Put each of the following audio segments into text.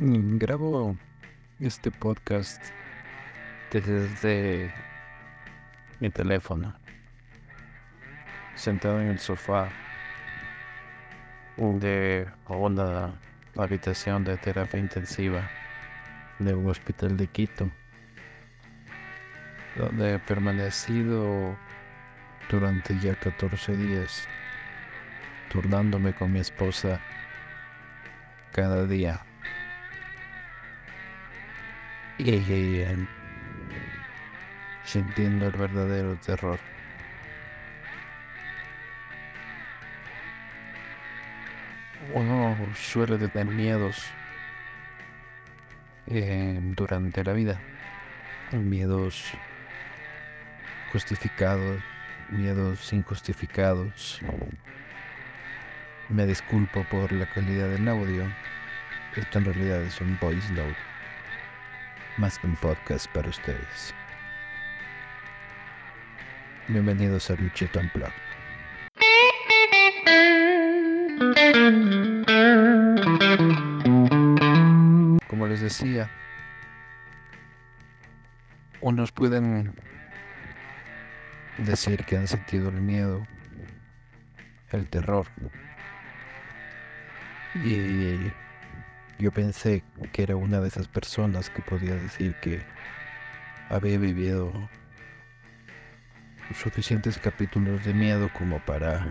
Grabo este podcast desde mi teléfono, sentado en el sofá de una habitación de terapia intensiva de un hospital de Quito, donde he permanecido durante ya 14 días, turnándome con mi esposa cada día y, sintiendo el verdadero terror. Uno suele tener miedos eh, durante la vida, miedos justificados, miedos injustificados. Me disculpo por la calidad del audio. Esto en realidad es un voice note más que un podcast para ustedes. Bienvenidos a Luchito Unplugged. Como les decía, unos pueden decir que han sentido el miedo, el terror. Y yo pensé que era una de esas personas que podía decir que había vivido suficientes capítulos de miedo como para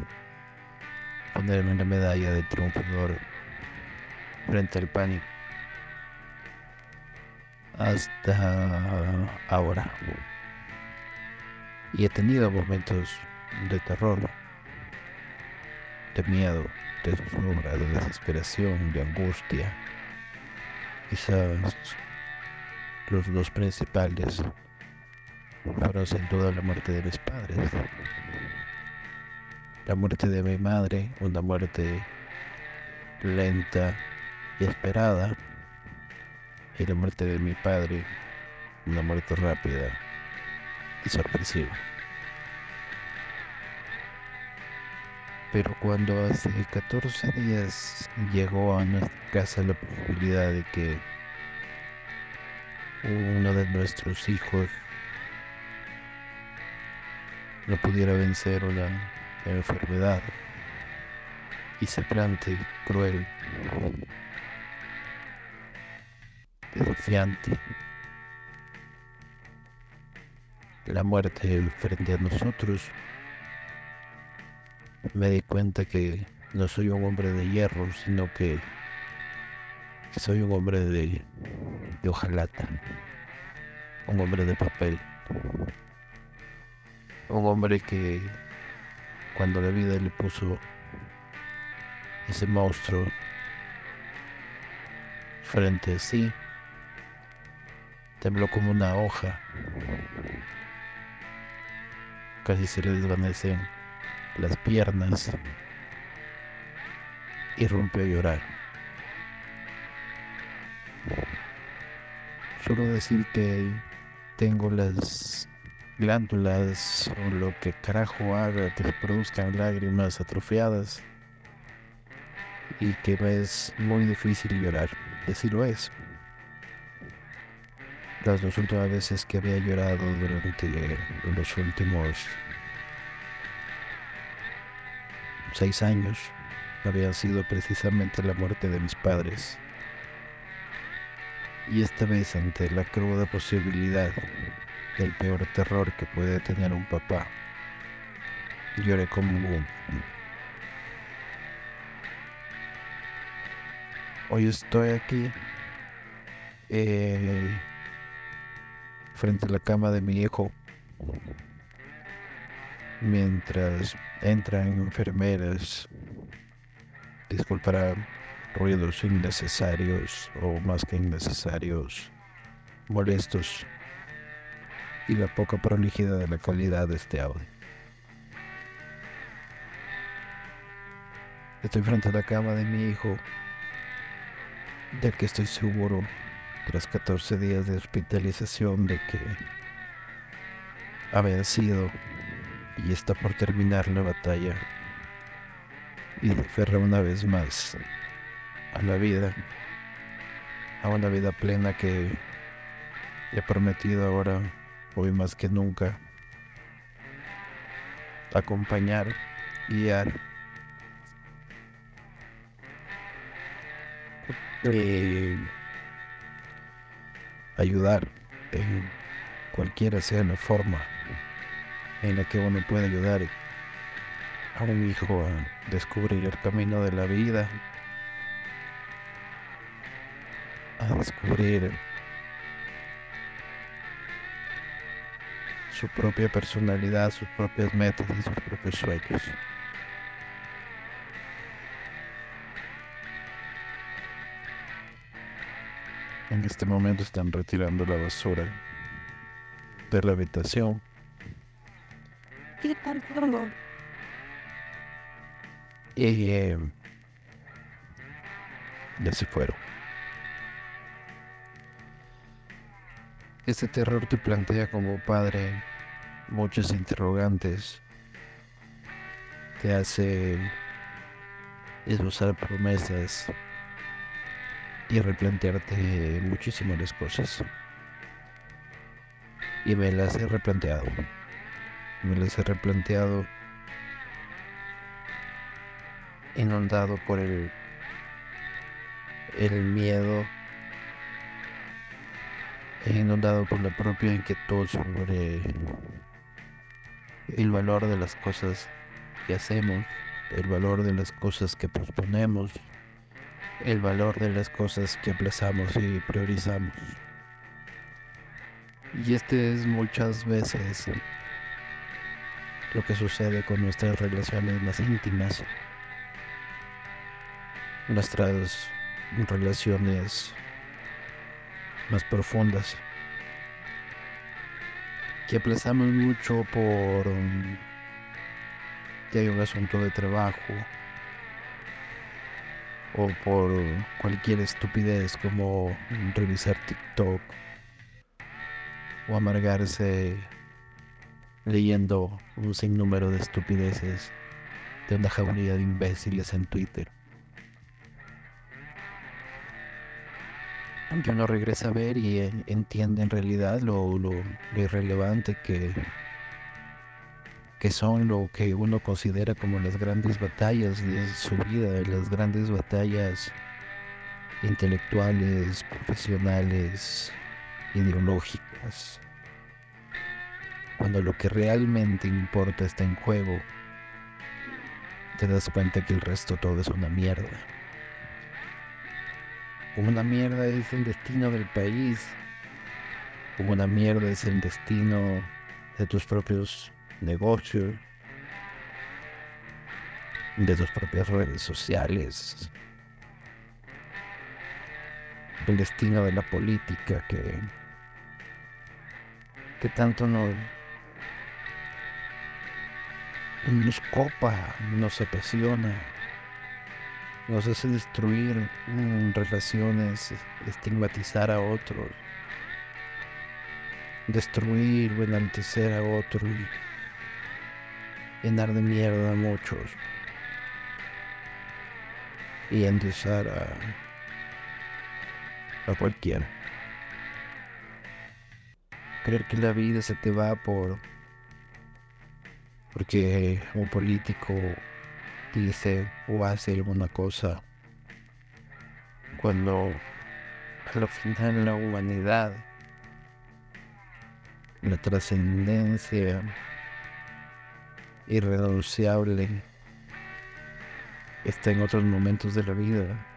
ponerme una medalla de triunfador frente al pánico. Hasta ahora. Y he tenido momentos de terror, de miedo, de zozobra, de desesperación, de angustia quizás los dos principales fueron sin duda la muerte de mis padres. La muerte de mi madre, una muerte lenta y esperada. Y la muerte de mi padre, una muerte rápida y sorpresiva. Pero cuando hace 14 días llegó a nuestra casa la posibilidad de que uno de nuestros hijos no pudiera vencer una enfermedad plante cruel, desafiante, la muerte frente a nosotros me di cuenta que no soy un hombre de hierro, sino que, soy un hombre de, hojalata, un hombre de papel, un hombre que cuando la vida le puso ese monstruo frente a sí, tembló como una hoja, casi se le desvanecen las piernas y rompió a llorar. Solo decir que tengo las glándulas o lo que carajo haga que produzcan lágrimas atrofiadas y que es muy difícil llorar. Decirlo es. Las dos últimas veces que había llorado durante los últimos seis años había sido precisamente la muerte de mis padres. Y esta vez ante la cruda posibilidad del peor terror que puede tener un papá, lloré como un... Hoy estoy aquí eh, frente a la cama de mi hijo mientras entran enfermeras, disculpará ruidos innecesarios o más que innecesarios, molestos y la poca prolijidad de la calidad de este audio. Estoy frente a la cama de mi hijo, del que estoy seguro, tras 14 días de hospitalización, de que había sido y está por terminar la batalla. Y se aferra una vez más a la vida, a una vida plena que he prometido ahora, hoy más que nunca, acompañar, guiar, eh, ayudar en cualquiera sea la forma en la que uno puede ayudar a un hijo a descubrir el camino de la vida, a descubrir su propia personalidad, sus propias metas y sus propios sueños. En este momento están retirando la basura de la habitación. Y eh, ya se fueron. Este terror te plantea como padre muchos interrogantes. Te hace esbozar promesas y replantearte muchísimas cosas. Y me las he replanteado. Me las he replanteado inundado por el, el miedo, inundado por la propia inquietud sobre el valor de las cosas que hacemos, el valor de las cosas que posponemos, el valor de las cosas que aplazamos y priorizamos. Y este es muchas veces lo que sucede con nuestras relaciones más íntimas, nuestras relaciones más profundas, que aplazamos mucho por um, que hay un asunto de trabajo o por cualquier estupidez como revisar TikTok o amargarse leyendo un sinnúmero de estupideces de una jauría de imbéciles en Twitter. Uno regresa a ver y entiende en realidad lo, lo, irrelevante que, que son lo que uno considera como las grandes batallas de su vida, las grandes batallas intelectuales, profesionales, ideológicas. Cuando lo que realmente importa está en juego, te das cuenta que el resto todo es una mierda. Una mierda es el destino del país. Una mierda es el destino de tus propios negocios, de tus propias redes sociales, el destino de la política que, que tanto nos, nos copa, nos apasiona, nos hace destruir relaciones, estigmatizar a otros, destruir o enaltecer a otros y llenar de mierda a muchos. Y endosar a a cualquiera. Creer que la vida se te va por porque un político dice o hace alguna cosa cuando al final la humanidad la trascendencia irrenunciable está en otros momentos de la vida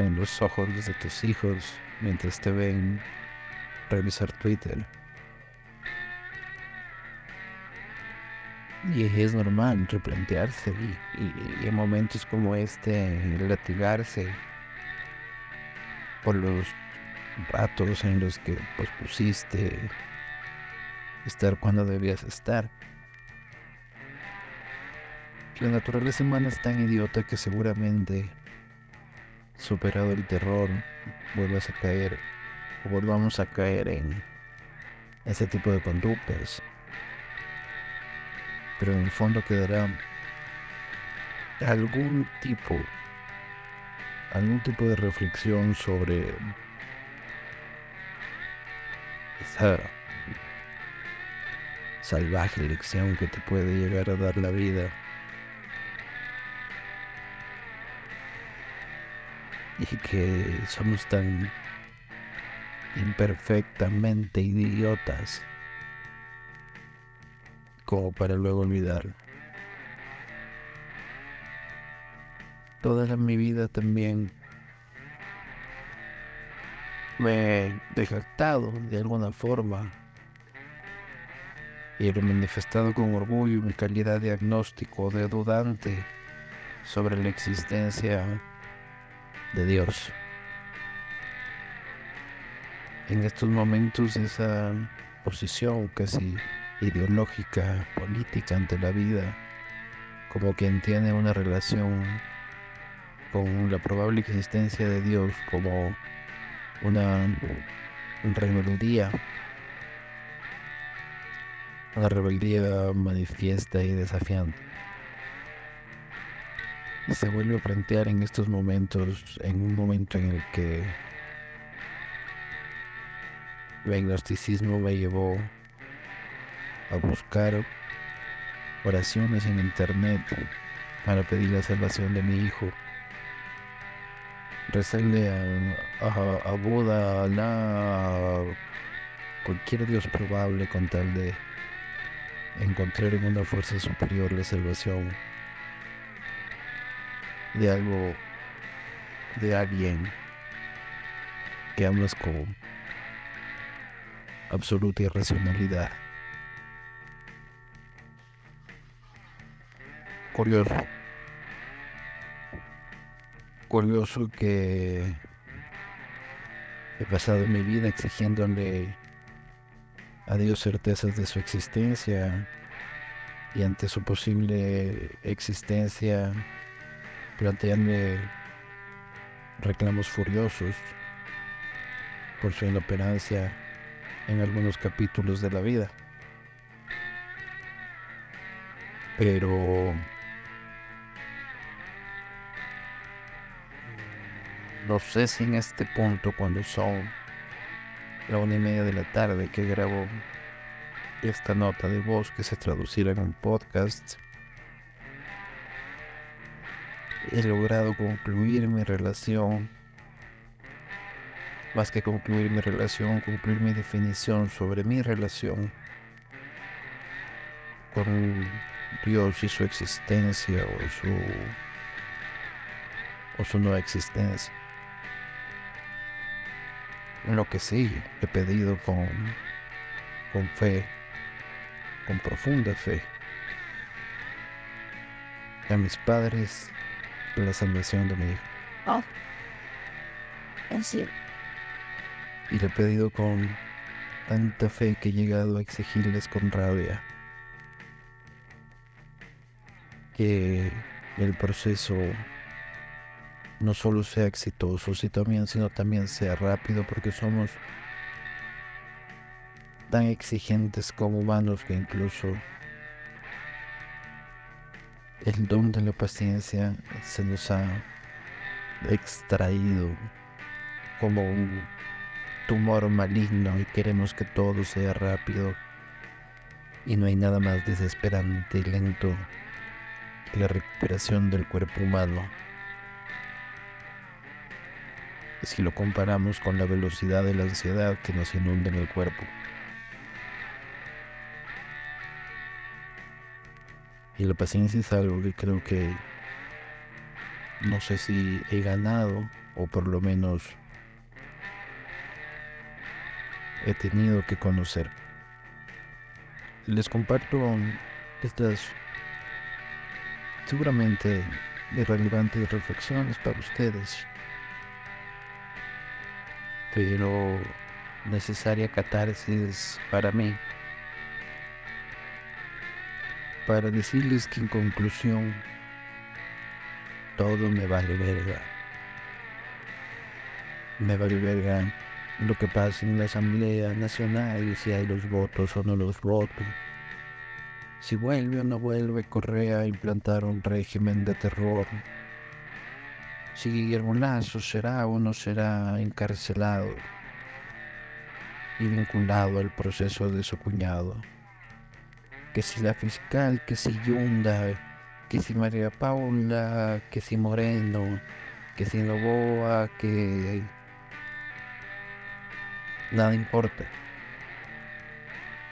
en los ojos de tus hijos mientras te ven revisar Twitter. Y es normal replantearse y, en momentos como este latigarse por los ratos en los que pospusiste estar cuando debías estar. La naturaleza humana es tan idiota que seguramente superado el terror, vuelvas a caer o volvamos a caer en ese tipo de conductas. Pero en el fondo quedará algún tipo algún tipo de reflexión sobre esa salvaje lección que te puede llegar a dar la vida. Y que somos tan imperfectamente idiotas como para luego olvidar. Toda mi vida también me he jactado de alguna forma y he manifestado con orgullo mi calidad de agnóstico, de dudante sobre la existencia de Dios. En estos momentos esa posición casi ideológica, política ante la vida, como quien tiene una relación con la probable existencia de Dios como una rebeldía, una rebeldía manifiesta y desafiante. Se vuelve a plantear en estos momentos, en un momento en el que el agnosticismo me llevó a buscar oraciones en internet para pedir la salvación de mi hijo rezarle a, a, Buda, a cualquier dios probable con tal de encontrar en una fuerza superior la salvación de algo, de alguien que amas con absoluta irracionalidad. Curioso curioso que he pasado mi vida exigiéndole a Dios certezas de su existencia y ante su posible existencia plantearme reclamos furiosos por su inoperancia en algunos capítulos de la vida. Pero No sé si en este punto, cuando son la una y media de la tarde que grabo esta nota de voz que se traducirá en un podcast, he logrado concluir mi relación, más que concluir mi relación, concluir mi definición sobre mi relación con Dios y su existencia o su, o su no existencia lo que sí he pedido con, con fe, con profunda fe, a mis padres la salvación de mi hijo. Oh, Y le he pedido con tanta fe que he llegado a exigirles con rabia que el proceso no solo sea exitoso, sino también sea rápido, porque somos tan exigentes como humanos que incluso el don de la paciencia se nos ha extraído como un tumor maligno y queremos que todo sea rápido. Y no hay nada más desesperante y lento que la recuperación del cuerpo humano si lo comparamos con la velocidad de la ansiedad que nos inunda en el cuerpo. Y la paciencia es algo que creo que no sé si he ganado o por lo menos he tenido que conocer. Les comparto estas seguramente irrelevantes reflexiones para ustedes pero necesaria catarsis para mí, para decirles que en conclusión todo me vale verga. Me vale verga lo que pasa en la Asamblea Nacional y si hay los votos o no los votos. Si vuelve o no vuelve Correa a implantar un régimen de terror si Guillermo Lazo será o no será encarcelado y vinculado al proceso de su cuñado. Que si la fiscal, que si Yunda, que si María Paula, que si Moreno, que si Novoa, que nada importa.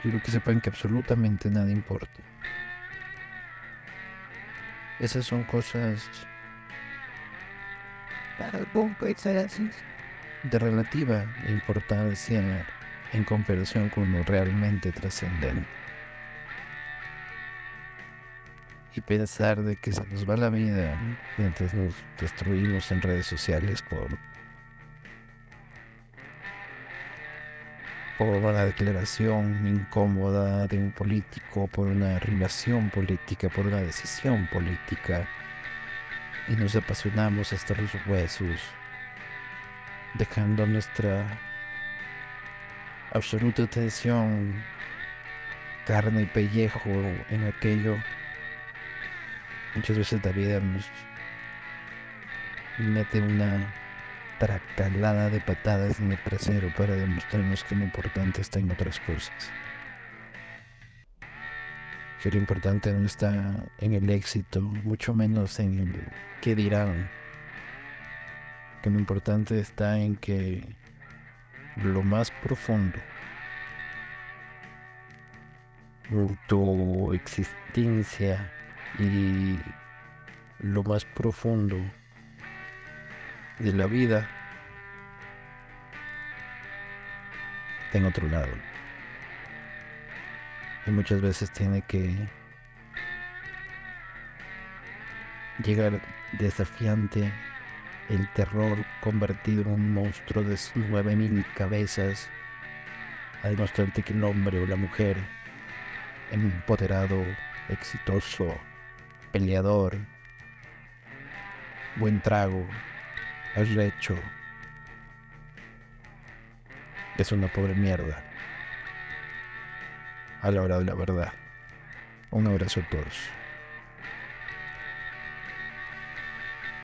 Quiero que sepan que absolutamente nada importa. Esas son cosas de relativa importancia en comparación con lo realmente trascendente. Y pensar de que se nos va la vida mientras nos destruimos en redes sociales por, por una declaración incómoda de un político, por una relación política, por una decisión política. Y nos apasionamos hasta los huesos, dejando nuestra absoluta atención, carne y pellejo en aquello. Muchas veces la vida nos mete una tracalada de patadas en el trasero para demostrarnos que lo importante está otras cosas. Que lo importante no está en el éxito, mucho menos en el que dirán. Que lo importante está en que lo más profundo tu existencia y lo más profundo de la vida en otro lado. Muchas veces tiene que llegar desafiante el terror convertido en un monstruo de nueve mil cabezas, a demostrarte que el hombre o la mujer, empoderado, exitoso, peleador, buen trago, arrecho, es una pobre mierda a la hora de la verdad. Un abrazo a todos.